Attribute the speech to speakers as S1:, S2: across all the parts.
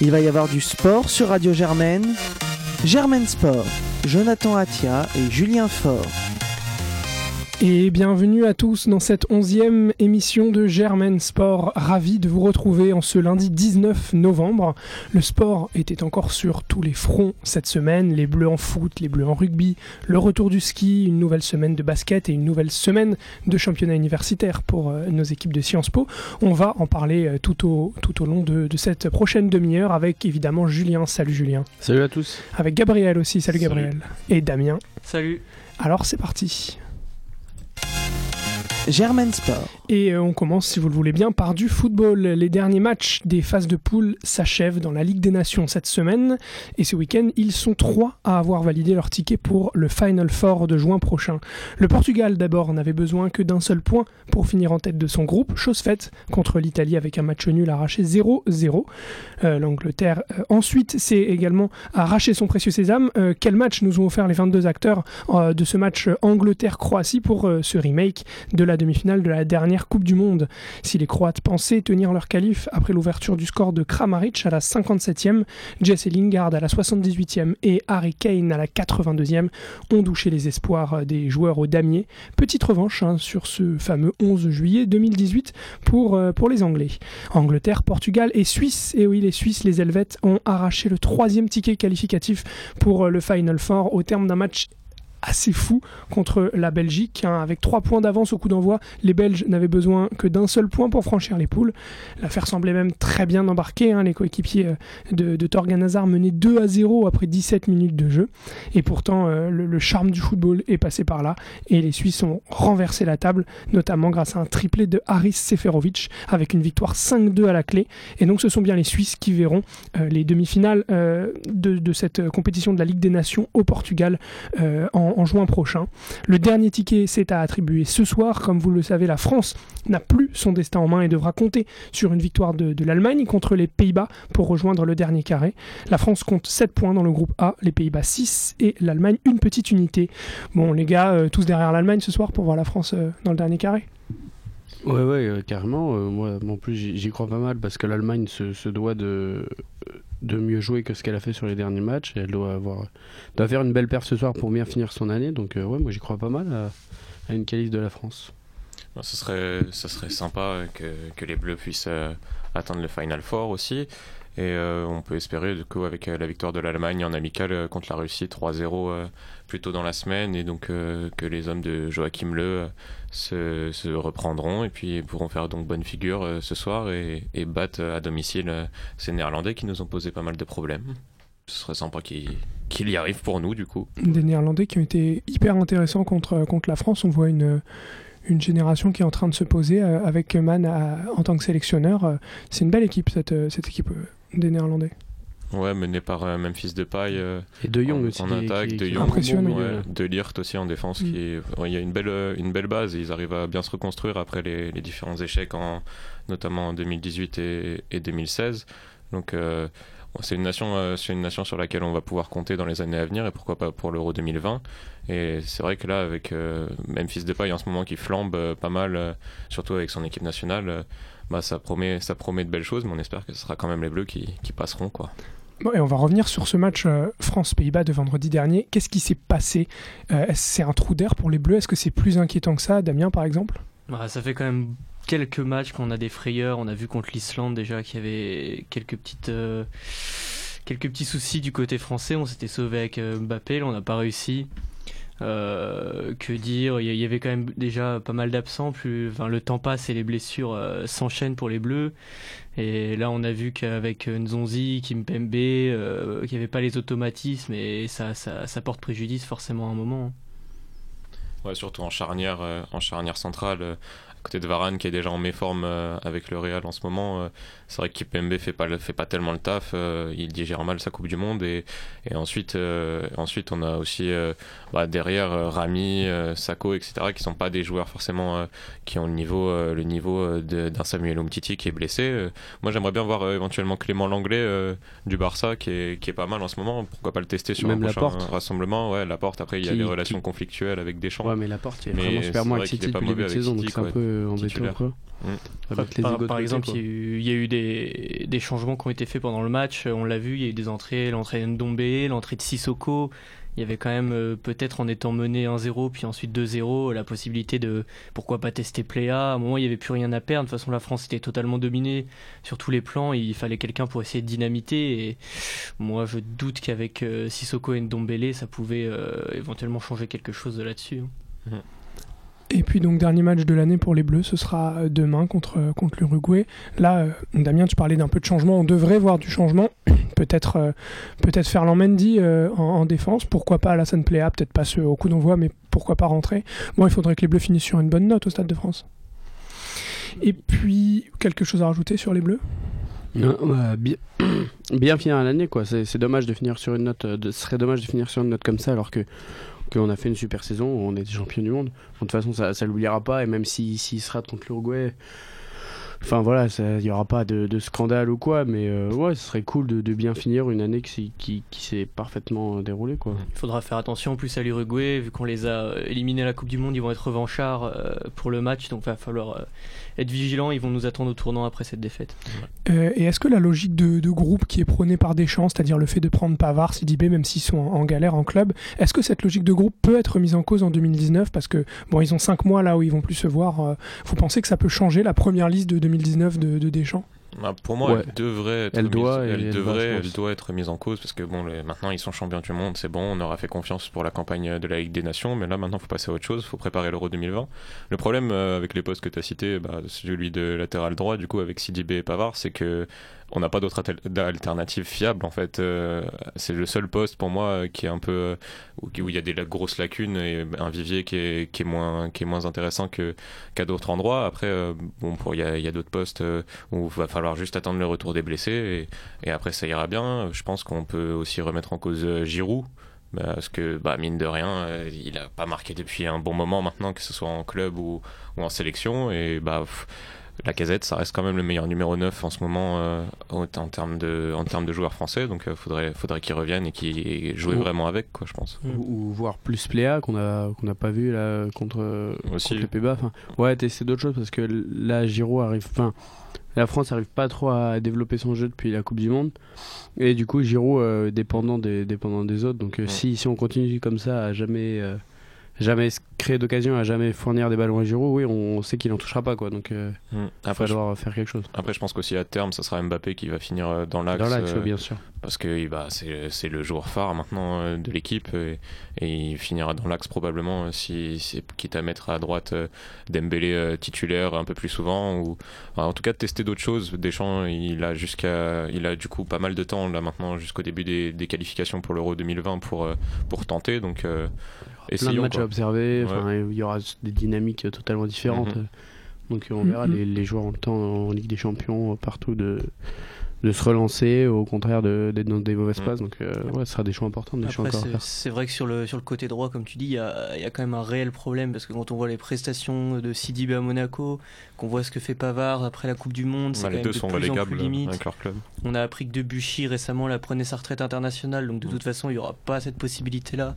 S1: Il va y avoir du sport sur Radio Germaine. Germaine Sport, Jonathan Atia et Julien Faure.
S2: Et bienvenue à tous dans cette onzième émission de Germaine Sport. Ravi de vous retrouver en ce lundi 19 novembre. Le sport était encore sur tous les fronts cette semaine. Les bleus en foot, les bleus en rugby, le retour du ski, une nouvelle semaine de basket et une nouvelle semaine de championnat universitaire pour euh, nos équipes de Sciences Po. On va en parler euh, tout au, tout au long de, de cette prochaine demi-heure avec évidemment Julien. Salut Julien.
S3: Salut à tous.
S2: Avec Gabriel aussi. Salut Gabriel. Et Damien.
S4: Salut.
S2: Alors c'est parti.
S1: Germaine Sport.
S2: Et euh, on commence, si vous le voulez bien, par du football. Les derniers matchs des phases de poule s'achèvent dans la Ligue des Nations cette semaine. Et ce week-end, ils sont trois à avoir validé leur ticket pour le Final Four de juin prochain. Le Portugal, d'abord, n'avait besoin que d'un seul point pour finir en tête de son groupe. Chose faite contre l'Italie avec un match nul arraché 0-0. Euh, L'Angleterre, euh, ensuite, s'est également arraché son précieux sésame. Quel match nous ont offert les 22 acteurs de ce match Angleterre-Croatie pour ce remake de la demi-finale de la dernière Coupe du Monde. Si les Croates pensaient tenir leur qualif après l'ouverture du score de Kramaric à la 57e, Jesse Lingard à la 78e et Harry Kane à la 82e ont douché les espoirs des joueurs au damier. Petite revanche hein, sur ce fameux 11 juillet 2018 pour, euh, pour les Anglais. Angleterre, Portugal et Suisse, et oui les Suisses, les Helvètes ont arraché le troisième ticket qualificatif pour euh, le Final Four au terme d'un match assez fou contre la Belgique. hein. Avec trois points d'avance au coup d'envoi, les Belges n'avaient besoin que d'un seul point pour franchir les poules. L'affaire semblait même très bien embarquée. hein. Les coéquipiers euh, de, de Torgan Hazard menaient 2 à 0 après 17 minutes de jeu. Et pourtant, euh, le, charme du football est passé par là. Et les Suisses ont renversé la table, notamment grâce à un triplé de Haris Seferovic, avec une victoire 5-2 à la clé. Et donc, ce sont bien les Suisses qui verront euh, les demi-finales de, cette compétition de la Ligue des Nations au Portugal en, en juin prochain. Le dernier ticket s'est à attribuer ce soir. Comme vous le savez, la France n'a plus son destin en main et devra compter sur une victoire de, de l'Allemagne contre les Pays-Bas pour rejoindre le dernier carré. La France compte 7 points dans le groupe A, les Pays-Bas 6 et l'Allemagne une petite unité. Bon, les gars, euh, tous derrière l'Allemagne ce soir pour voir la France euh, dans le dernier carré.
S3: Ouais, ouais, euh, carrément. euh, moi, en plus, j'y crois pas mal parce que l'Allemagne se, doit de, de mieux jouer que ce qu'elle a fait sur les derniers matchs. Elle doit, avoir, doit faire une belle paire ce soir pour bien finir son année. Donc, euh, ouais, moi, j'y crois pas mal à, une qualif de la France.
S5: Ce, serait, serait sympa que, que les Bleus puissent euh, atteindre le Final Four aussi. Et euh, on peut espérer, du coup, avec euh, la victoire de l'Allemagne en amical euh, contre la Russie 3-0 euh, plus tôt dans la semaine, et donc que les hommes de Joachim Le se, reprendront et puis pourront faire donc bonne figure ce soir et, et battre à domicile ces Néerlandais qui nous ont posé pas mal de problèmes. Ce serait sympa qu'il qu'il y arrive pour nous, du coup.
S2: Des Néerlandais qui ont été hyper intéressants contre, contre la France. On voit une, une génération qui est en train de se poser avec Mann en tant que sélectionneur. C'est une belle équipe, cette, cette équipe des Néerlandais.
S5: Ouais, mené par euh, Memphis Depay. euh,
S3: Et De Jong
S5: en,
S3: aussi.
S5: en attaque,
S3: qui-
S5: De Jong,
S2: Impressionnant.
S5: ouais, De Ligt aussi en défense.
S2: Mm.
S5: Qui est- ouais, il y a une belle, euh, une belle base et ils arrivent à bien se reconstruire après les, les différents échecs, en, notamment en 2018 et, et 2016. Donc euh, c'est une nation, euh, c'est une nation sur laquelle on va pouvoir compter dans les années à venir et pourquoi pas pour l'Euro 2020. Et c'est vrai que là, avec euh, Memphis Depay en ce moment qui flambe euh, pas mal, euh, surtout avec son équipe nationale. Bah, ça promet, ça promet de belles choses, mais on espère que ce sera quand même les Bleus qui, qui passeront, quoi.
S2: Bon, et on va revenir sur ce match euh, France-Pays-Bas de vendredi dernier. Qu'est-ce qui s'est passé? Euh, c'est un trou d'air pour les Bleus? Est-ce que c'est plus inquiétant que ça Damien, par exemple?
S4: Bah, ça fait quand même quelques matchs qu'on a des frayeurs. On a vu contre l'Islande déjà qu'il y avait quelques petites. euh, Quelques petits soucis du côté français, on s'était sauvé avec Mbappé, là on n'a pas réussi. Euh, que dire, il y- avait quand même déjà pas mal d'absents, plus enfin, le temps passe et les blessures euh, s'enchaînent pour les Bleus. Et là on a vu qu'avec euh, Nzonzi, Kimpembe, euh, qu'il n'y avait pas les automatismes et ça, ça, ça porte préjudice forcément à un moment.
S5: Ouais, surtout en charnière, en charnière centrale, à côté de Varane qui est déjà en méforme avec le Real en ce moment. C'est vrai que Kipembe fait pas le- fait pas tellement le taf. euh, il digère mal sa Coupe du Monde et, et ensuite euh, ensuite on a aussi euh, bah, derrière euh, Rami, euh, Sako, etc. qui sont pas des joueurs forcément euh, qui ont le niveau euh, le niveau d'un Samuel Umtiti qui est blessé. Euh, moi j'aimerais bien voir euh, éventuellement Clément Langlais euh, du Barça qui est qui est pas mal en ce moment. Pourquoi pas le tester sur
S3: Même
S5: un prochain rassemblement? Ouais, la porte. Après il y a des relations
S3: qui-
S5: conflictuelles avec Deschamps.
S3: Ouais, mais la porte, il est
S5: Mais
S3: vraiment
S5: vrai qu'il
S3: excité depuis le début de saison, donc c'est un peu. embêtant.
S5: Mm.
S4: Par, par exemple, il y, a eu, il y a eu des, changements qui ont été faits pendant le match. On l'a vu, il y a eu des entrées, l'entrée de Ndombele, l'entrée de Sissoko. Il y avait quand même, euh, peut-être en étant mené 1-0, puis ensuite 2-0, la possibilité de pourquoi pas tester Pléa. À un moment, il n'y avait plus rien à perdre. De toute façon, la France était totalement dominée sur tous les plans. Il fallait quelqu'un pour essayer de dynamiter. Et moi, je doute qu'avec euh, Sissoko et Ndombele, ça pouvait euh, éventuellement changer quelque chose de là-dessus. hein.
S2: Et puis donc dernier match de l'année pour les Bleus, ce sera euh, demain contre, euh, contre l'Uruguay. Là, euh, Damien, tu parlais d'un peu de changement, on devrait voir du changement. peut-être peut-être Ferland Mendy en, en défense, pourquoi pas Alassane Pléa, peut-être pas au coup d'envoi, mais pourquoi pas rentrer. Bon, il faudrait que les Bleus finissent sur une bonne note au Stade de France. Et puis, quelque chose à rajouter sur les Bleus?
S3: Bien, finir l'année quoi. C'est dommage de finir sur une note. Ce serait dommage de finir sur une note comme ça alors que qu'on a fait une super saison, on était champion du monde. De toute façon, ça, ça l'oubliera pas et même s'il si, s'il se rate contre l'Uruguay, enfin voilà, il y aura pas de, de scandale ou quoi. Mais euh, ouais, ce serait cool de, de bien finir une année qui, qui, qui s'est parfaitement déroulée quoi.
S4: Il faudra faire attention en plus à l'Uruguay, vu qu'on les a euh, éliminés à la Coupe du Monde, ils vont être revanchards euh, pour le match, donc il va falloir euh, être vigilant, ils vont nous attendre au tournant après cette défaite.
S2: Euh, et est-ce que la logique de, de groupe qui est prônée par Deschamps, c'est-à-dire le fait de prendre Pavard, Sidibé, même s'ils sont en, en galère en club, est-ce que cette logique de groupe peut être mise en cause en 2019 Parce que, bon, ils ont 5 mois là où ils vont plus se voir. euh, vous pensez que ça peut changer la première liste de 2019 de, de Deschamps
S5: Bah, pour moi,
S3: Ouais.
S5: elle devrait être
S3: Elle
S5: mise,
S3: doit et
S5: elle
S3: elle
S5: devrait,
S3: va, je
S5: elle
S3: pense.
S5: doit être mise en cause parce que bon, les- maintenant ils sont champions du monde, c'est bon, on aura fait confiance pour la campagne de la Ligue des Nations, mais là maintenant faut passer à autre chose, faut préparer l'Euro 2020. Le problème euh, avec les postes que tu as cités, bah, celui de latéral droit, du coup avec Sidibé et Pavard, c'est que on n'a pas d'autre d'alternative fiable en fait. Euh, c'est le seul poste pour moi euh, qui est un peu euh, où il y a des grosses lacunes et un vivier qui est, qui est moins qui est moins intéressant que qu'à d'autres endroits. Après, euh, bon, il y a, d'autres postes où il va falloir juste attendre le retour des blessés et, après ça ira bien. Je pense qu'on peut aussi remettre en cause Giroud. Parce que, bah, mine de rien, il a pas marqué depuis un bon moment maintenant, que ce soit en club ou, en sélection. Et bah, la casette, ça reste quand même le meilleur numéro 9 en ce moment euh, en, termes de, en termes de joueurs français. Donc, il faudrait, faudrait qu'il revienne et qu'il joue
S3: Oh.
S5: vraiment avec, quoi, je pense.
S4: Mm.
S3: Ou, ou voir plus Pléa qu'on a qu'on n'a pas vu là contre,
S5: Aussi.
S3: contre les Pays-Bas. Enfin, ouais, tester d'autres choses parce que là, Giroud arrive. Enfin, la France arrive pas trop à développer son jeu depuis la Coupe du Monde. Et du coup, Giroud euh, dépendant des dépendant des autres. Donc, euh,
S5: Ouais.
S3: si si on continue comme ça à jamais euh, jamais créer d'occasion, à jamais fournir des ballons à Giroud, oui, on, sait qu'il en touchera pas quoi. Donc, euh,
S5: Mm.
S3: il va
S5: Après,
S3: falloir faire quelque chose.
S5: après, je pense qu'aussi à terme, ça sera Mbappé qui va finir euh, dans l'axe.
S3: Dans l'axe,
S5: euh,
S3: bien sûr.
S5: parce que bah, c'est le joueur phare maintenant euh, de l'équipe et, et il finira dans l'axe probablement si, si quitte à mettre à droite Dembélé titulaire un peu plus souvent ou enfin, en tout cas de tester d'autres choses Deschamps il a jusqu'à il a du coup pas mal de temps là maintenant jusqu'au début des, des qualifications pour l'Euro 2020 pour pour tenter donc
S3: Plein de matchs
S5: quoi.
S3: à observer.
S5: Ouais.
S3: Il y aura des dynamiques totalement différentes.
S5: Mhm.
S3: Donc, on verra
S2: Mhm.
S3: les, les joueurs le temps en Ligue des Champions euh, partout de de se relancer, au contraire de- d'être dans des mauvaises
S5: Mhm.
S3: passes. Donc, euh, ouais, ce sera des choix importants, des choix
S4: Après, c'est- vrai que sur le, sur le côté droit, comme tu dis, il y a, il y a quand même un réel problème parce que quand on voit les prestations de Sidibé à Monaco, qu'on voit ce que fait Pavard après la Coupe du Monde, c'est
S5: Bah,
S4: quand
S5: les
S4: même
S5: deux
S4: de
S5: sont
S4: plus en plus limite.
S5: avec leur club
S4: On a appris que Debuchy récemment la prenait sa retraite internationale, donc de
S5: Mm.
S4: toute façon il n'y aura pas cette possibilité-là.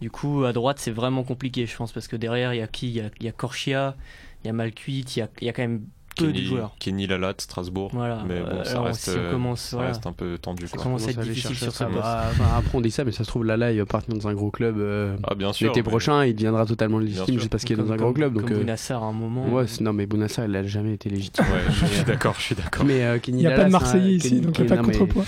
S4: Du coup, à droite, c'est vraiment compliqué, je pense, parce que derrière, il y a qui? Il y a, il y a Corchia, il y a Malcuit, il y a, il y a quand même peu de
S5: Kenny. Kenny Lalat Strasbourg
S4: Voilà.
S5: mais bon
S4: Euh,
S5: ça
S4: alors,
S5: reste
S4: si on
S5: euh,
S4: commence,
S5: ça
S4: voilà.
S5: reste un peu tendu
S4: Ça
S5: quoi.
S4: commence à être difficile sur ce
S3: ça.
S4: poste.
S3: Bah, enfin, après, on dit ça, mais ça se trouve, Lala, il va partir dans un gros club. euh,
S5: ah bien sûr
S3: L'été
S5: mais-
S3: prochain, il deviendra totalement légitime juste parce qu'il est dans un gros club.
S4: Comme
S3: euh,
S4: Bounassar à un moment.
S3: ouais, non, mais Bounassar, il a jamais été légitime.
S5: ouais je suis d'accord je suis d'accord
S3: Mais euh,
S2: Il n'y a pas de Marseillais ici, donc il n'y a pas de contrepoids.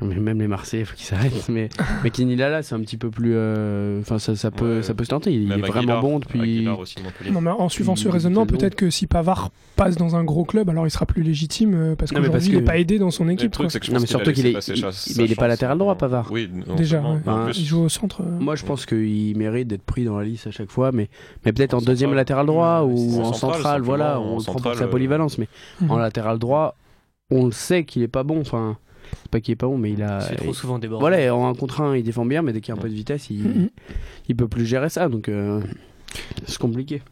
S3: Mais même les Marseillais, faut qu'ils s'arrêtent. Mais, mais Kenny Lala, c'est un petit peu plus. euh, Enfin, ça, ça, peut,
S5: Ouais.
S3: ça peut se tenter. Il, il est vraiment bon depuis.
S2: Non, mais en suivant ce
S3: Il-
S2: raisonnement,
S3: il-
S2: peut-être que si Pavard passe dans un gros club, alors il sera plus légitime euh, parce qu'aujourd'hui il n'est pas aidé dans son équipe.
S5: truc,
S2: quoi.
S5: c'est que je
S3: Non, mais surtout qu'il est-
S5: passer
S3: il-
S5: sa-
S3: mais il est
S5: sa
S3: pas latéral droit, Pavard.
S5: Oui, non
S2: Déjà, ouais.
S5: plus,
S2: il joue au centre. euh.
S3: Moi, je pense qu'il mérite d'être pris dans la liste à chaque fois, mais, mais peut-être
S5: En
S3: en, deuxième latéral droit
S5: Ouais,
S3: ou en
S5: En
S3: central,
S5: central,
S3: voilà, on prend pour sa
S5: euh,
S3: polyvalence. Mais
S2: Mhm.
S3: en latéral droit, on le sait qu'il est pas bon. Enfin, c'est pas qu'il est pas bon, mais il a.
S4: C'est trop souvent débordé.
S3: Voilà, en un contre un, il défend bien, mais dès qu'il y a un peu de vitesse, il,
S2: Mhm.
S3: il peut plus gérer ça. Donc, euh, c'est compliqué.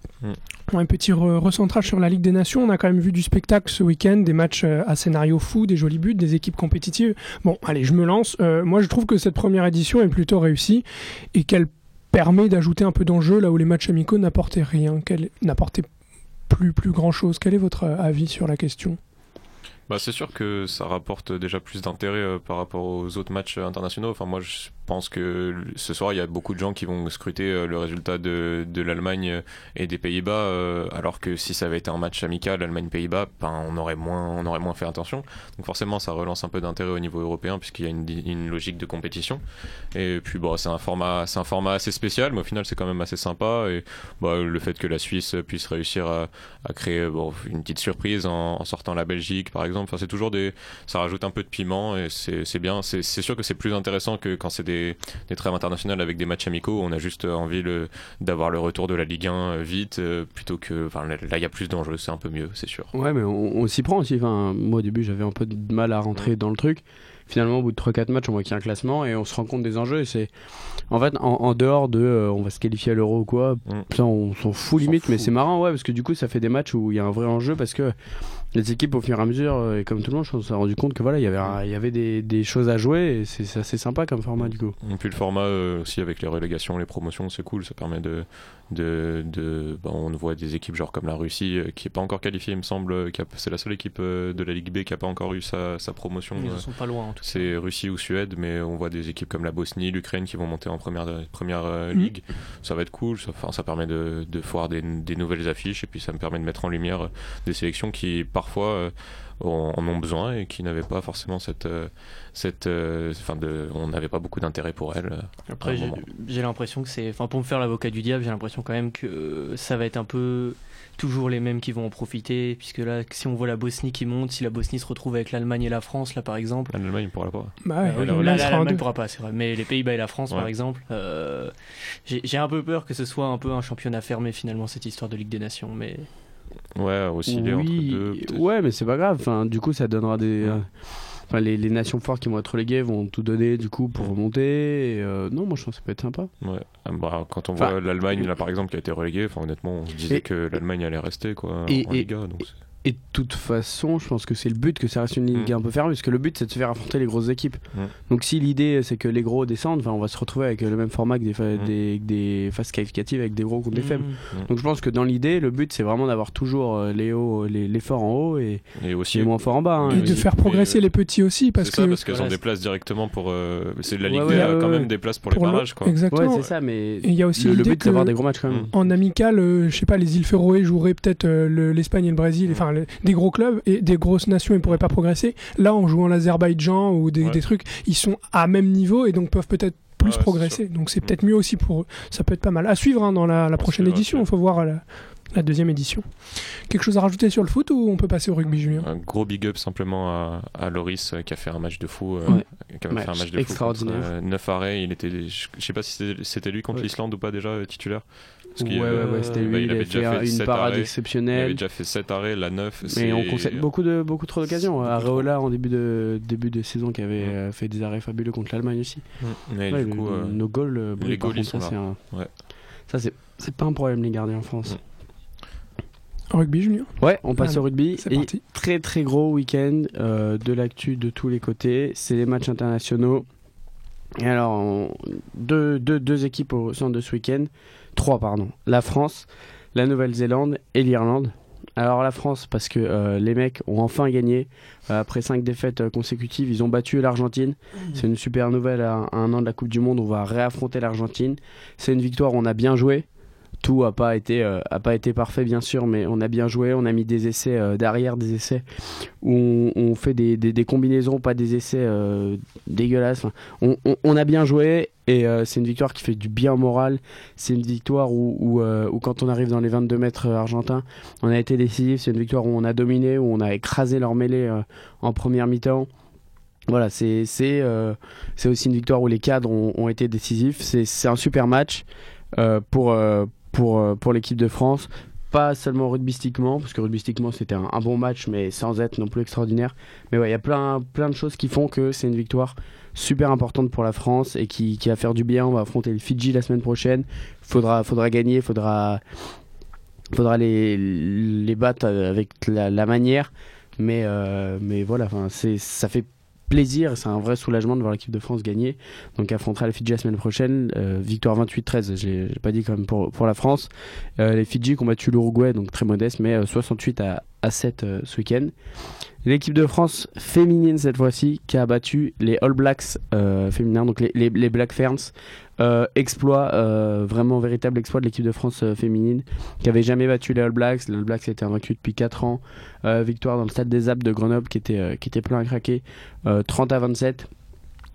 S2: Un petit re- recentrage sur la Ligue des Nations. On a quand même vu du spectacle ce week-end, des matchs euh, à scénario fou, des jolis buts, des équipes compétitives. Bon, allez, je me lance. Euh, moi, je trouve que cette première édition est plutôt réussie et qu'elle permet d'ajouter un peu d'enjeu là où les matchs amicaux n'apportaient rien, qu'elle n'apportait plus, plus grand chose. Quel est votre avis sur la question?
S5: Bah, c'est sûr que ça rapporte déjà plus d'intérêt euh, par rapport aux autres matchs internationaux. Enfin, moi, je pense que ce soir, il y a beaucoup de gens qui vont scruter euh, le résultat de, de l'Allemagne et des Pays-Bas, euh, alors que si ça avait été un match amical, Allemagne-Pays-Bas, ben, on, aurait moins, on aurait moins fait attention. Donc forcément, ça relance un peu d'intérêt au niveau européen, puisqu'il y a une, une, logique de compétition. Et puis, bon, c'est un, format, un format assez spécial, mais au final, c'est quand même assez sympa. Et bah, le fait que la Suisse puisse réussir à, créer une petite surprise en, sortant la Belgique, par exemple, toujours des... Ça rajoute un peu de piment, et c'est bien. C'est sûr que c'est plus intéressant que quand c'est des des, trêves internationales avec des matchs amicaux. On a juste envie d'avoir le retour de la Ligue 1 euh, vite, euh, plutôt que. Enfin, là, il y a plus d'enjeux, c'est un peu mieux, c'est sûr.
S3: Ouais, mais on, s'y prend aussi. Enfin, moi, au début, j'avais un peu de mal à rentrer dans le truc finalement au bout de 3-4 matchs on voit qu'il y a un classement et on se rend compte des enjeux et c'est en fait en, dehors de euh, on va se qualifier à l'euro ou quoi mm. ça on s'en fout limite mais c'est marrant ouais parce que du coup ça fait des matchs où il y a un vrai enjeu parce que les équipes au fur et à mesure euh, et comme tout le monde pense s'est rendu compte que voilà il y avait il y avait des, des choses à jouer et c'est assez sympa comme format du coup.
S5: Et puis le format euh, aussi avec les relégations les promotions c'est cool ça permet de de, de bah, on voit des équipes genre comme la Russie euh, qui est pas encore qualifiée il me semble c'est la seule équipe de la Ligue B qui a pas encore eu sa, sa promotion
S4: ils sont pas loin
S5: c'est Russie ou Suède mais on voit des équipes comme la Bosnie l'Ukraine qui vont monter en première première mm. ligue ça va être cool ça, enfin, ça permet de, de des nouvelles affiches et puis ça me permet de mettre en lumière des sélections qui parfois euh, en, ont besoin et qui n'avaient pas forcément cette, euh, cette, euh, enfin de, on n'avait pas beaucoup d'intérêt pour elles.
S4: Après, j'ai l'impression que c'est, enfin pour me faire l'avocat du diable, j'ai l'impression quand même que ça va être un peu toujours les mêmes qui vont en profiter, puisque là, si on voit la Bosnie qui monte, si la Bosnie se retrouve avec l'Allemagne et la France, là par exemple.
S5: L'Allemagne ne pourra pas.
S2: Bah
S4: l'Allemagne ne pourra pas, c'est vrai. Mais les Pays-Bas et la France, par exemple, j'ai un peu peur que ce soit un peu un championnat fermé finalement, cette histoire de Ligue des Nations. Mais
S5: Ouais, aussi oui, entre deux.
S3: Ouais, mais c'est pas grave. Enfin, du coup, ça donnera des. Euh, enfin, les, les, nations fortes qui vont être reléguées vont tout donner du coup pour remonter. Euh, non, moi je pense que ça peut être sympa.
S5: Ouais. Ah, bah, quand on voit l'Allemagne là par exemple qui a été reléguée, enfin honnêtement, on se disait que l'Allemagne allait rester quoi
S3: et,
S5: en Liga.
S3: Donc et de toute façon, je pense que c'est le but que ça reste une ligue mm. un peu fermée, parce que le but c'est de se faire affronter les grosses équipes. Mm. Donc si l'idée c'est que les gros descendent, on va se retrouver avec le même format que des, mm. des, des, phases qualificatives avec des gros contre des faibles. Donc je pense que dans l'idée, le but c'est vraiment d'avoir toujours euh, les, hauts, les, les, forts en haut et, et aussi les moins forts en bas. Hein.
S2: et de faire progresser les petits aussi. Parce
S5: que parce qu'elles ont des places directement pour. Euh, c'est la Ligue a quand même des places pour, les barrages. Quoi.
S2: Exactement.
S3: c'est ça, mais
S2: il y a aussi
S3: le, but c'est d'avoir des gros matchs quand même.
S2: En amical, euh, je sais pas, les îles Féroé joueraient peut-être l'Espagne et le Brésil, enfin des gros clubs et des grosses nations, ils pourraient pas progresser. Là, en jouant l'Azerbaïdjan ou des, trucs, ils sont à même niveau et donc peuvent peut-être plus progresser. Donc c'est peut-être mieux aussi pour eux. Ça peut être pas mal. À suivre hein, dans la, prochaine édition. Il faut voir la, deuxième édition. Quelque chose à rajouter sur le foot ou on peut passer au rugby, Julien?
S5: Un gros big up simplement à, Loris euh, qui a fait un match de fou. Euh, qui a fait un match de
S3: extraordinaire.
S5: Fou 9 euh, arrêts. Il était, je, sais pas si c'était lui contre l'Islande ou pas déjà titulaire
S3: ouais, ouais, c'était lui. il, avait déjà fait, une parade exceptionnelle. Il
S5: avait déjà fait 7 arrêts, la 9.
S3: Mais on concède beaucoup, de, beaucoup trop d'occasions. Areola, en début de, début de saison, qui avait euh, fait des arrêts fabuleux contre l'Allemagne aussi.
S5: Mais du coup, euh,
S3: nos goals, euh,
S5: les goals, ils sont ça,
S3: là. Un... Ça, c'est pas un problème, les gardiens en France.
S2: Rugby, Julien
S3: Ouais, on passe au rugby. C'est parti. Très très gros week-end de l'actu de tous les côtés. C'est les matchs internationaux. Et alors, deux, deux, deux équipes au centre de ce week-end. Trois, pardon. La France, la Nouvelle-Zélande et l'Irlande. Alors la France, parce que euh, les mecs ont enfin gagné. Euh, après cinq défaites euh, consécutives, ils ont battu l'Argentine. C'est une super nouvelle à un an de la Coupe du Monde. On va réaffronter l'Argentine. C'est une victoire, on a bien joué tout a pas été euh, a pas été parfait bien sûr mais on a bien joué on a mis des essais euh, derrière des essais où on, fait des, des, combinaisons pas des essais euh, dégueulasses. On, a bien joué et c'est une victoire qui fait du bien au moral. C'est une victoire où, où, quand on arrive dans les 22 mètres argentins on a été décisif. C'est une victoire où on a dominé où on a écrasé leur mêlée en première mi-temps. Voilà, c'est aussi une victoire où les cadres ont, été décisifs. C'est un super match pour, euh, pour l'équipe de France. Pas seulement rugbystiquement, parce que rugbystiquement c'était un, bon match, mais sans être non plus extraordinaire. Mais ouais, il y a plein, plein de choses qui font que c'est une victoire super importante pour la France et qui, qui, va faire du bien. On va affronter le Fidji la semaine prochaine. Faudra, faudra gagner, faudra, faudra les, les battre avec la, manière. Mais, euh, mais voilà, ça fait c'est un vrai soulagement de voir l'équipe de France gagner. Donc affrontera les Fidji la semaine prochaine, euh, victoire 28-13, j'ai pas dit quand même pour, la France. Euh, les Fidji qui ont battu l'Uruguay, donc très modeste, mais 68 à, à 7 ce week-end. L'équipe de France féminine cette fois-ci qui a battu les All Blacks féminins, donc les, Black Ferns. exploit, vraiment véritable exploit de l'équipe de France féminine qui avait jamais battu les All Blacks. Les All Blacks étaient invaincus depuis 4 ans. victoire dans le stade des Alpes de Grenoble qui était, qui était plein à craquer. 30 à 27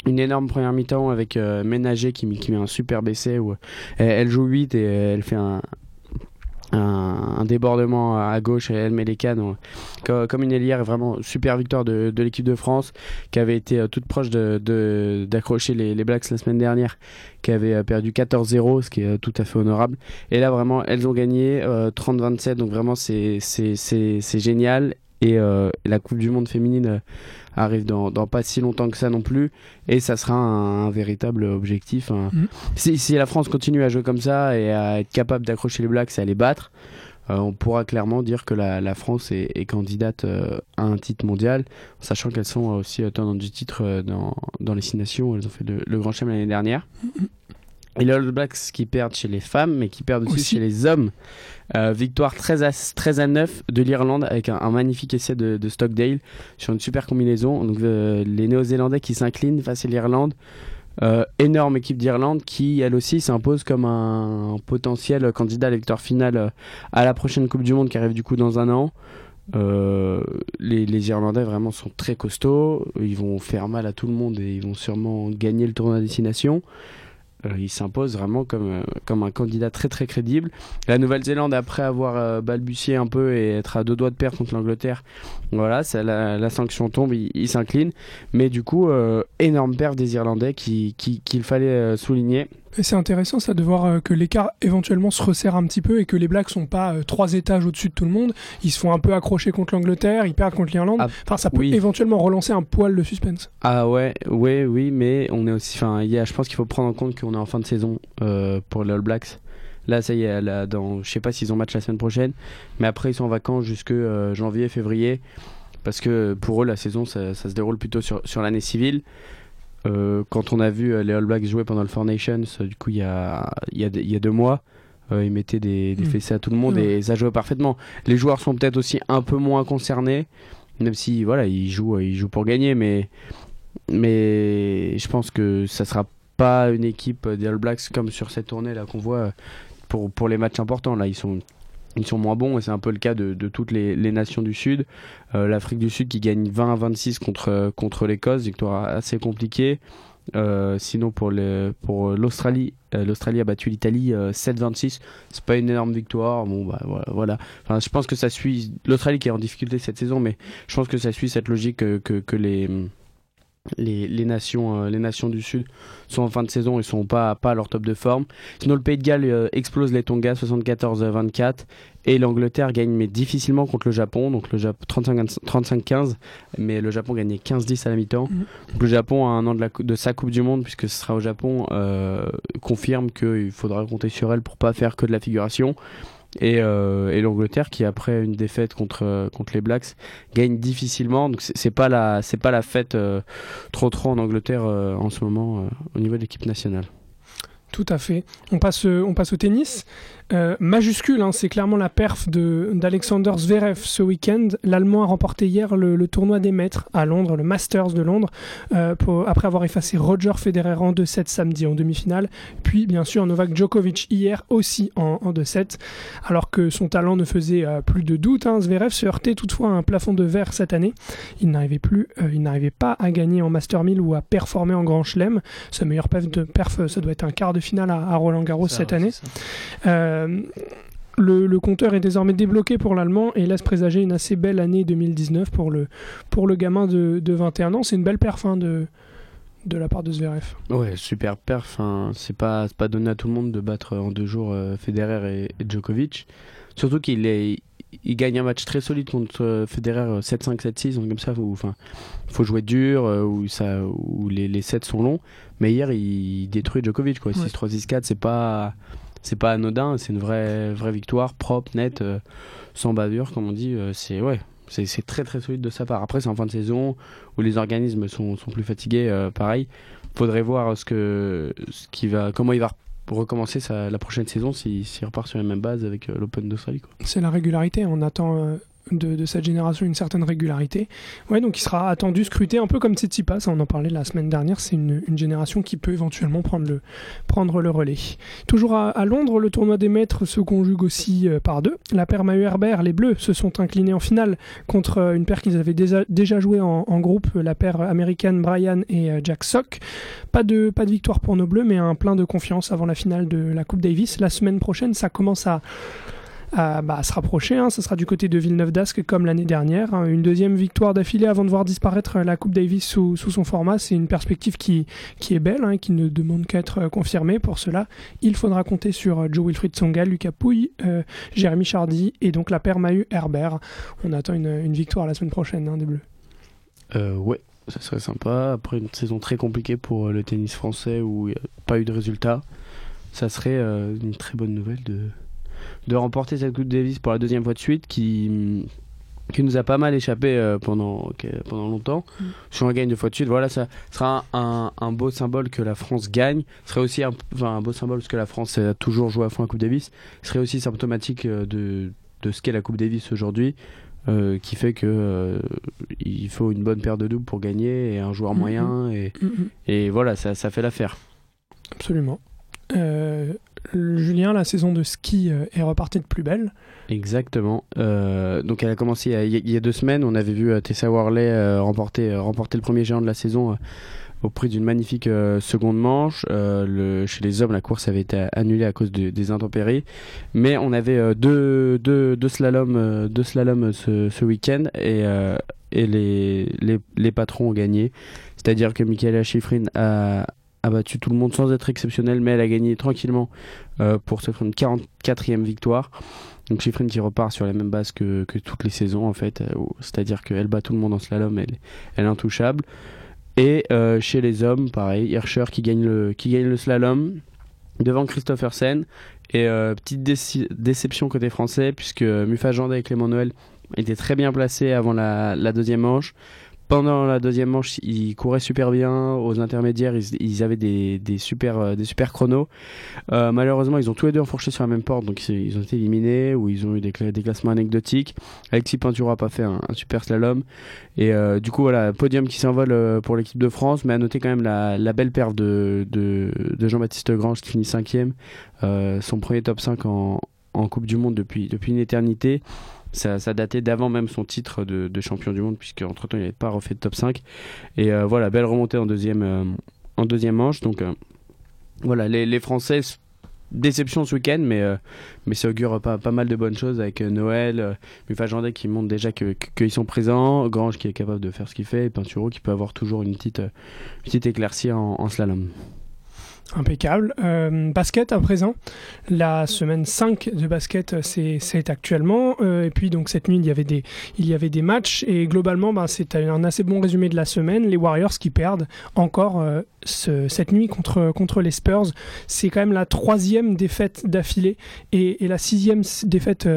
S3: une énorme première mi-temps avec euh, Ménager qui, met un super essai où elle, joue 8 et elle fait un, un, débordement à gauche et les cannes comme, une ailière vraiment super victoire de, l'équipe de France qui avait été euh, toute proche d'accrocher les, Blacks la semaine dernière qui avait euh, perdu 14-0 ce qui est tout à fait honorable. Et là vraiment elles ont gagné 30-27 donc vraiment c'est génial et la Coupe du Monde féminine arrive dans, pas si longtemps que ça non plus, et ça sera un, véritable objectif. Hein. Mm. Si, la France continue à jouer comme ça et à être capable d'accrocher les Blacks et à les battre, euh, on pourra clairement dire que la, France est, candidate euh, à un titre mondial, sachant qu'elles sont aussi tendantes du titre dans, dans les six nations. Elles ont fait le, Grand Chelem l'année dernière. Mm. Et les All Blacks qui perdent chez les femmes, mais qui perdent aussi, chez les hommes. Euh, victoire 13 à, 13 à 9 de l'Irlande avec un, magnifique essai de, Stockdale sur une super combinaison. Donc euh, les Néo-Zélandais qui s'inclinent face à l'Irlande. Euh, énorme équipe d'Irlande qui, elle aussi, s'impose comme un, potentiel candidat à l'électeur final à la prochaine Coupe du Monde qui arrive du coup dans un an. les, les, Irlandais vraiment sont très costauds, ils vont faire mal à tout le monde et ils vont sûrement gagner le tournoi à destination. Euh, il s'impose vraiment comme, euh, comme un candidat très très crédible. La Nouvelle-Zélande, après avoir euh, balbutié un peu et être à deux doigts de perdre contre l'Angleterre, voilà, la, sanction tombe, il, s'incline. Mais du coup, énorme perte des Irlandais qu'il qui, qu'il fallait souligner.
S2: Et c'est intéressant ça de voir euh, que l'écart éventuellement se resserre un petit peu et que les Blacks sont pas euh, trois étages au-dessus de tout le monde. Ils se font un peu accrocher contre l'Angleterre, ils perdent contre l'Irlande. Ah, enfin, ça peut éventuellement relancer un poil de suspense.
S3: Ah ouais, ouais, oui, mais on est aussi. Enfin, je pense qu'il faut prendre en compte qu'on est en fin de saison euh, pour les All Blacks. Là, ça y est, là, dans, je sais pas s'ils ont match la semaine prochaine, mais après ils sont en vacances jusque janvier, février, parce que pour eux la saison ça, ça se déroule plutôt sur, sur l'année civile. Euh, quand on a vu euh, les All Blacks jouer pendant le Four Nations, euh, du coup, il y a, y a, il y a deux mois, ils mettaient des, des hmm. fessées à tout le monde et ça jouait parfaitement. Les joueurs sont peut-être aussi un peu moins concernés, même si voilà, ils jouent, ils jouent pour gagner, mais, mais je pense que ça sera pas une équipe des All Blacks comme sur cette tournée là qu'on voit pour, pour les matchs importants. Là, ils sont ils sont moins bons et c'est un peu le cas de, toutes les, nations du Sud. Euh, L'Afrique du Sud qui gagne 20 à 26 contre, contre l'Écosse, victoire assez compliquée. Euh, sinon pour pour l'Australie, euh, l'Australie a battu l'Italie 7-26. C'est pas une énorme victoire. Bon bah voilà. Enfin, je pense que ça suit l'Australie qui est en difficulté cette saison, mais je pense que ça suit cette logique que, que les les, nations, euh, les nations du Sud sont en fin de saison et sont pas, pas à leur top de forme. Sinon, le Pays de Galles euh, explose les Tonga 74-24 et l'Angleterre gagne mais difficilement contre le Japon, donc le 35-15, mais le Japon gagnait 15-10 à la mi-temps. Mm. le Japon, à un an de, la, de, sa Coupe du Monde, puisque ce sera au Japon, euh, confirme qu'il faudra compter sur elle pour pas faire que de la figuration. Euh, et, l'Angleterre qui après une défaite contre contre les Blacks gagne difficilement donc c'est pas la c'est pas la fête euh, trop trop en Angleterre euh, en ce moment au niveau de l'équipe nationale.
S2: Tout à fait. On passe, au tennis. Euh, majuscule, hein, c'est clairement la perf d'Alexander Zverev ce week-end. L'Allemand a remporté hier le, tournoi des maîtres à Londres, le Masters de Londres, euh, après avoir effacé Roger Federer en 2-7 samedi en demi-finale, puis bien sûr Novak Djokovic hier aussi en, en 2-7. Alors que son talent ne faisait euh, plus de doute, hein, Zverev se heurtait toutefois à un plafond de verre cette année. Il n'arrivait plus, il n'arrivait pas à gagner en Master 1000 ou à performer en Grand Chelem. Sa meilleure perf, de perf, ça doit être un quart de finale à, Roland Garros cette année. Euh, le, compteur est désormais débloqué pour l'Allemand et laisse présager une assez belle année 2019 pour le, pour le gamin de, 21 ans. C'est une belle perf hein, de, de la part de Zverev.
S3: Ouais, super perf. Hein. C'est pas, pas donné à tout le monde de battre en deux jours euh, Federer et, Djokovic. Surtout qu'il est, il gagne un match très solide contre euh, Federer 7-5, 7-6, comme ça. Il enfin, faut jouer dur, où, ça, où les, les sets sont longs. Mais hier, il détruit Djokovic. 6-3, 6-4, c'est pas c'est pas anodin, c'est une vraie, vraie victoire, propre, nette, euh, sans bavure, comme on dit. Euh, c'est ouais, C'est très très solide de sa part. Après, c'est en fin de saison où les organismes sont, sont plus fatigués. euh, pareil, faudrait voir ce que, ce qui va, comment il va recommencer sa, la prochaine saison s'il s'il repart sur la même base avec euh, l'Open d'Australie.
S2: C'est la régularité. On attend euh, de, cette génération une certaine régularité. Ouais, donc il sera attendu, scruté, un peu comme Tsitsipas. On en parlait la semaine dernière. C'est une, génération qui peut éventuellement prendre le, prendre le relais. Toujours à, Londres, le tournoi des maîtres se conjugue aussi euh, par deux. La paire Maheu Herbert, les Bleus, se sont inclinés en finale contre euh, une paire qu'ils avaient déjà, déjà joué en, en groupe, la paire américaine Brian et euh, Jack Sock. Pas de, pas de victoire pour nos Bleus, mais un plein de confiance avant la finale de la Coupe Davis. La semaine prochaine, ça commence à, à, bah, à se rapprocher. Hein. Ce sera du côté de Villeneuve d'Ascq comme l'année dernière. hein. Une deuxième victoire d'affilée avant de voir disparaître la Coupe Davis sous, son format. C'est une perspective qui, qui est belle, hein, qui ne demande qu'à être euh, confirmée. Pour cela, il faudra compter sur euh, Joe Wilfried Songa, Lucas Pouille, euh, Jérémy Chardy et donc la paire Maheu-Herbert. On attend une, une victoire la semaine prochaine hein, des Bleus.
S3: Euh, ouais, ça serait sympa. Après une saison très compliquée pour euh, le tennis français où il n'y a pas eu de résultat, ça serait euh, une très bonne nouvelle de, de remporter cette Coupe Davis pour la deuxième fois de suite qui, qui nous a pas mal échappé euh, pendant, pendant longtemps.
S2: Mm.
S3: Si on gagne deux fois de suite, voilà, ça sera un, un- un beau symbole que la France gagne. Ce serait aussi un, enfin, un beau symbole parce que la France a toujours joué à fond la Coupe Davis. Ce serait aussi symptomatique euh, de, de ce qu'est la Coupe Davis aujourd'hui. euh, qui fait que euh, il faut une bonne paire de doubles pour gagner et un joueur
S2: Mhm.
S3: moyen et,
S2: Mm, mm.
S3: et voilà ça, ça fait l'affaire
S2: Absolument. Euh, Julien, la saison de ski euh, est repartie de plus belle.
S3: exactement. Euh, donc elle a commencé il y a, deux semaines. On avait vu euh, Tessa Worley euh, remporter, euh, remporter le premier géant de la saison euh, au prix d'une magnifique euh, seconde manche. Euh, chez les hommes la course avait été annulée à cause de- des intempéries. Mais on avait euh, deux, deux, deux slaloms, euh, deux slaloms ce, ce week-end et, euh, et les, les, les patrons ont gagné. C'est à dire que Michaela Schifrin a a battu tout le monde sans être exceptionnel, mais elle a gagné tranquillement euh, pour une 44e victoire. Donc Schifrin qui repart sur la même base que, toutes les saisons en fait, euh, c'est-à-dire qu'elle bat tout le monde en slalom, elle, est intouchable. Et euh, chez les hommes, pareil, Hirscher qui gagne le, qui gagne le slalom devant Christophersen. Et euh, petite déception côté français, puisque Mufa Janda et Clément Noël étaient très bien placés avant la deuxième manche. Pendant la deuxième manche, ils couraient super bien. Aux intermédiaires, ils, ils avaient des, super, euh, des super chronos. Euh, malheureusement, ils ont tous les deux enfourché sur la même porte, donc ils, ont été éliminés ou ils ont eu des, cla- des classements anecdotiques. Alexis Pinturo a pas fait un, super slalom. Et euh, du coup, voilà, podium qui s'envole pour l'équipe de France, mais à noter quand même la, belle perte de, Jean-Baptiste Grange qui finit cinquième. Son premier top 5 en, en Coupe du Monde depuis, depuis une éternité. Ça, datait d'avant même son titre de, champion du monde, puisque entre temps il n'avait pas refait de top 5. Et euh, voilà, belle remontée en deuxième, euh, en deuxième manche. Donc euh, voilà, les, Français, déception ce week-end, mais, mais ça augure pas, pas mal de bonnes choses avec Noël, euh, qui montre déjà que- que- qu'ils sont présents, Grange qui est capable de faire ce qu'il fait, et Pinturo qui peut avoir toujours une petite, petite éclaircie en slalom.
S2: Impeccable. Euh, basket à présent. La semaine 5 de basket, c'est actuellement. Euh, et puis, donc, cette nuit, il y avait des, matchs. Et globalement, ben, c'est un assez bon résumé de la semaine. Les Warriors qui perdent encore euh, ce- cette nuit contre, les Spurs. C'est quand même la troisième défaite d'affilée et, la sixième défaite.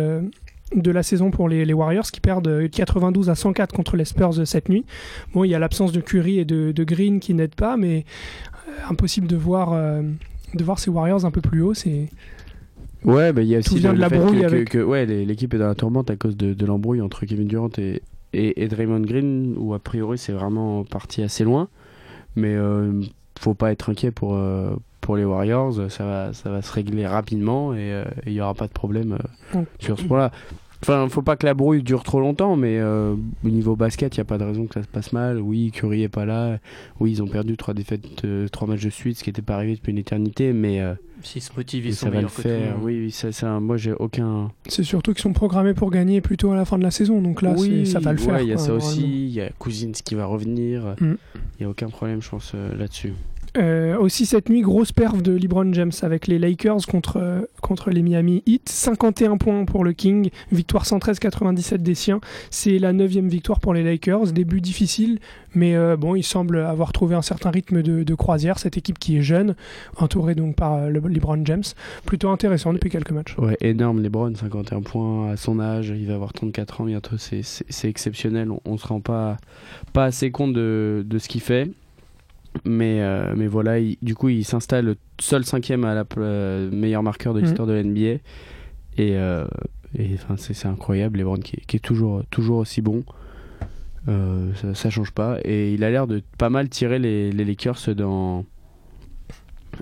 S2: Euh, de la saison pour les, les Warriors qui perdent euh, 92 à 104 contre les Spurs euh, cette nuit. Bon, il y a l'absence de Curry et de, de Green qui n'aident pas, mais euh, impossible de voir, euh, de voir ces Warriors un peu plus haut. C'est
S3: Ouais, bah, il y a aussi le,
S2: de la
S3: fait que, que-
S2: avec-
S3: que, ouais, l'équipe est dans la tourmente à cause de, de l'embrouille entre Kevin Durant et, et, et Draymond Green, où a priori c'est vraiment parti assez loin. Mais euh, faut pas être inquiet pour, euh, pour les Warriors, ça va, ça va se régler rapidement et euh, il y aura pas de problème euh,
S2: Mm.
S3: sur ce point-là. Enfin, faut pas que la brouille dure trop longtemps, mais euh, au niveau basket, il n'y a pas de raison que ça se passe mal. Oui, Curry est pas là. Oui, ils ont perdu trois défaites, trois matchs de suite, ce qui n'était pas arrivé depuis une éternité, mais euh,
S4: S'ils se motivent, ils sont
S3: ça va le faire. Oui, oui, ça, ça, moi j'ai aucun.
S2: c'est surtout qu'ils sont programmés pour gagner plutôt à la fin de la saison. Donc là,
S3: oui,
S2: ça va le
S3: ouais,
S2: faire.
S3: Il y a
S2: quoi,
S3: ça aussi. Il y a Cousins qui va revenir.
S2: Mm.
S3: Il y a aucun problème, je pense, euh, là-dessus.
S2: Euh, aussi cette nuit, grosse perf de LeBron James avec les Lakers contre, euh, contre les Miami Heat. 51 points pour le King, victoire 113-97 des siens. C'est la neuvième victoire pour les Lakers. Début difficile, mais euh, bon, il semble avoir trouvé un certain rythme de, croisière. Cette équipe qui est jeune, entourée donc par le, LeBron James, plutôt intéressant depuis quelques matchs.
S3: Ouais, énorme LeBron, 51 points à son âge. Il va avoir 34 ans bientôt. C'est exceptionnel. On, on se rend pas, pas assez compte de, de ce qu'il fait. Mais, euh, mais voilà, il, du coup, il s'installe seul cinquième à la euh, meilleur marqueur de l'histoire mmh. de l'NBA. Et, euh, et c'est incroyable, LeBron qui, qui, est toujours, toujours aussi bon. Euh, ça, ça, change pas. Et il a l'air de pas mal tirer les, les Lakers dans,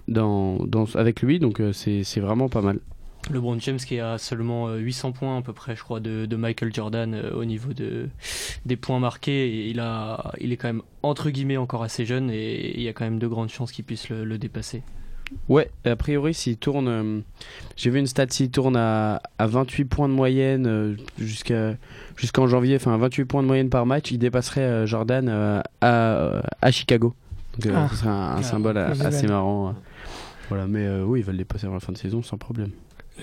S3: dans, dans, avec lui, donc c'est vraiment pas mal.
S4: LeBron James qui a seulement 800 points à peu près, je crois, de, de Michael Jordan euh, au niveau de, des points marqués. Et il, a, il est quand même, entre guillemets, encore assez jeune et il y a quand même de grandes chances qu'il puisse le, le, dépasser.
S3: Ouais, a priori, s'il tourne, euh, j'ai vu une stat, s'il tourne à, à 28 points de moyenne euh, jusqu'à jusqu'en janvier, enfin 28 points de moyenne par match, il dépasserait euh, Jordan euh, à, à Chicago. Donc ah. ce serait un, un ah, symbole assez marrant. Voilà, mais oui, il va le dépasser avant la fin de saison sans problème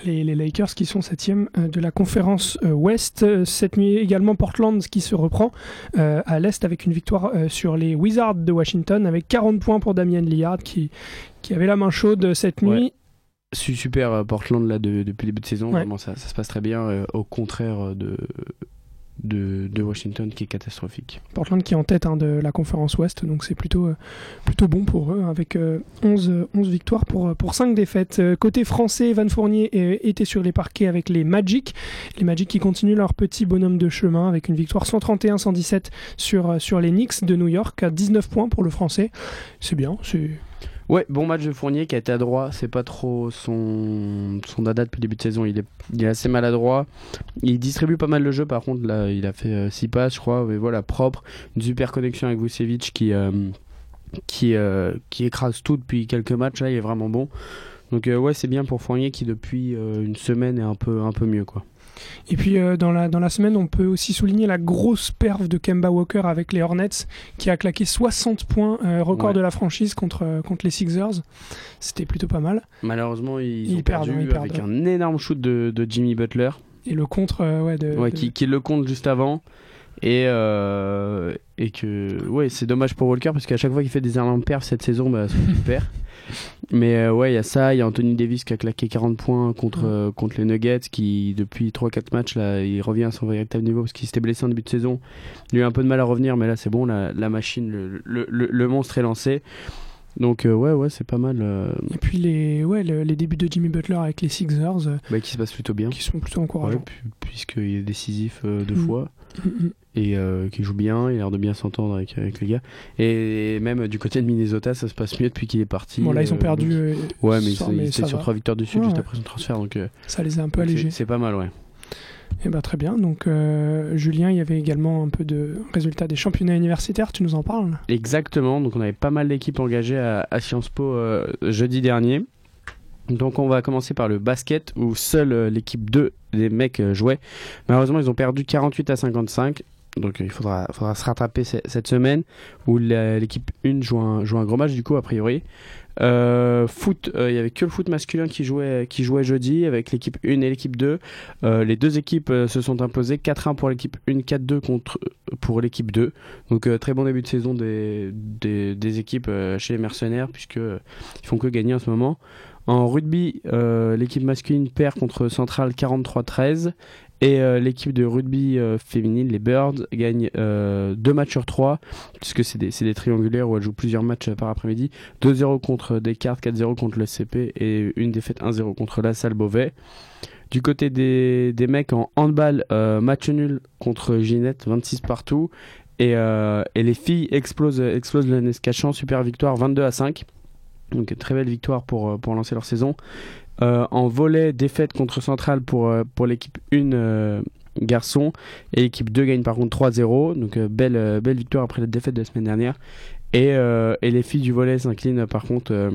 S2: les, les, Lakers qui sont septième euh, de la conférence euh, Ouest. Euh, cette nuit également Portland qui se reprend à l'Est avec une victoire sur les Wizards de Washington avec 40 points pour Damien Lillard qui, qui avait la main chaude cette nuit.
S3: Ouais. Super Portland là de, depuis le début de saison, ouais. vraiment ça, ça, se passe très bien, au contraire de, de, Washington qui est catastrophique.
S2: Portland qui est en tête hein, de la conférence Ouest, donc c'est plutôt, euh, plutôt bon pour eux, avec euh, 11, 11 victoires pour, pour 5 défaites. Euh, côté français, Van Fournier euh, était sur les parquets avec les Magic. Les Magic qui continuent leur petit bonhomme de chemin avec une victoire 131-117 sur, sur les Knicks de New York à 19 points pour le français. C'est bien, c'est
S3: Ouais, bon match de Fournier qui a été adroit. C'est pas trop son, son dada depuis le début de saison. Il est, il est assez maladroit. Il distribue pas mal le jeu. Par contre, là, il a fait 6 euh, passes, je crois. Mais voilà, propre. Une super connexion avec Vucevic qui, euh, qui, euh, qui écrase tout depuis quelques matchs. Là, il est vraiment bon. Donc, ouais, c'est bien pour Fournier qui, depuis une semaine, est un peu, un peu mieux, quoi.
S2: Et puis euh, dans, la, dans la semaine, on peut aussi souligner la grosse perf de Kemba Walker avec les Hornets qui a claqué 60 points, euh, record ouais. de la franchise contre, euh, contre les Sixers. C'était plutôt pas mal.
S3: Malheureusement, ils, ils ont perdent, perdu ils avec perdent. un énorme shoot de, de, Jimmy Butler.
S2: Et le contre, euh, ouais, de,
S3: ouais
S2: de...
S3: Qui, qui, le compte juste avant. Et, euh, et que ouais c'est dommage pour Walker parce qu'à chaque fois qu'il fait des énormes perfs cette saison bah, il perd mais euh, ouais il y a ça il y a Anthony Davis qui a claqué 40 points contre, euh, contre les Nuggets qui depuis 3-4 matchs là il revient à son véritable niveau parce qu'il s'était blessé en début de saison. Il a eu un peu de mal à revenir mais là c'est bon la, la machine le, le, le, le, monstre est lancé. Donc euh, ouais ouais c'est pas mal
S2: et puis les ouais le, les débuts de Jimmy Butler avec les Sixers
S3: bah, qui se passent plutôt bien.
S2: qui sont plutôt encourageants.
S3: Ouais, puisqu'il est décisif deux mmh. fois et euh, qui joue bien, il a l'air de bien s'entendre avec, avec les gars. Et, et, même du côté de Minnesota, ça se passe mieux depuis qu'il est parti.
S2: Bon, là, ils ont perdu.
S3: Euh, ouais, mais, mais ils étaient sur trois victoires dessus ouais, juste ouais. après son transfert. Donc, euh,
S2: ça les a un peu allégés.
S3: C'est pas mal, ouais.
S2: Et eh ben, très bien. Donc, euh, Julien, il y avait également un peu de résultats des championnats universitaires. Tu nous en parles?
S3: Exactement. Donc, on avait pas mal d'équipes engagées à, à Sciences Po euh, jeudi dernier. Donc on va commencer par le basket où seule euh, l'équipe 2 des mecs euh, jouait. Malheureusement ils ont perdu 48 à 55. Donc il faudra, se rattraper cette semaine où l'équipe 1 joue un, gros match du coup a priori. Euh, foot, il euh, y avait que le foot masculin qui jouait, qui jouait jeudi avec l'équipe 1 et l'équipe 2. Euh, les deux équipes se sont imposées 4-1 pour l'équipe 1, 4-2 contre, pour l'équipe 2. Donc très bon début de saison des, équipes chez les mercenaires puisqu'ils font que gagner en ce moment. En rugby, l'équipe masculine perd contre Central 43-13 et euh, l'équipe de rugby euh, féminine, les Birds, gagne euh, deux matchs sur trois, puisque c'est des, triangulaires où elle joue plusieurs matchs par après-midi. 2-0 contre Descartes, 4-0 contre le CP et une défaite 1-0 contre la Salle Beauvais. Du côté des, mecs en handball, euh, match nul contre Ginette, 26 partout. Et, euh, et les filles explosent, explosent le Nescachan, super victoire 22 à 5. Donc très belle victoire pour, pour lancer leur saison. Euh, en volet, défaite contre Central pour, euh, pour l'équipe 1 euh, garçon et l'équipe 2 gagne par contre 3-0. Donc euh, belle, belle victoire après la défaite de la semaine dernière. Et, et les filles du volet s'inclinent par contre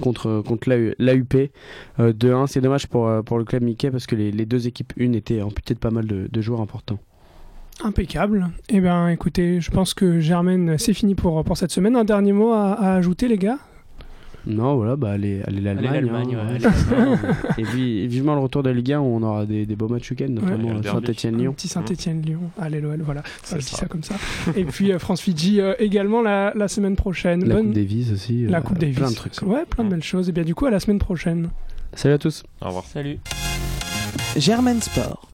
S3: contre, contre l'AUP la 2-1. C'est dommage pour, pour le club Mickey parce que les, deux équipes 1 étaient amputées de pas mal de, de joueurs importants.
S2: Impeccable. Eh bien, écoutez, je pense que Germaine, c'est fini pour, pour cette semaine. Un dernier mot à ajouter, les gars?
S3: Non, voilà, bah allez, allez l'Allemagne. Hein,
S4: ouais,
S3: et puis vivement le retour de Ligue 1 où on aura des, des beaux matchs week-end, notamment euh. Saint-Etienne-Lyon.
S2: Petit Saint-Etienne-Lyon. Allez, l'OL, voilà. Ça, je dis
S5: ça.
S2: ça comme ça. Et puis euh, France-Fidji euh, également la, la semaine prochaine.
S3: La
S2: Bonne-
S3: Coupe Davis aussi.
S2: la Coupe Davis.
S3: Plein de trucs.
S2: Ouais, plein de belles choses. Et bien, du coup, à la semaine prochaine.
S3: Salut à tous.
S5: Au revoir.
S4: Salut.
S1: Germaine Sport.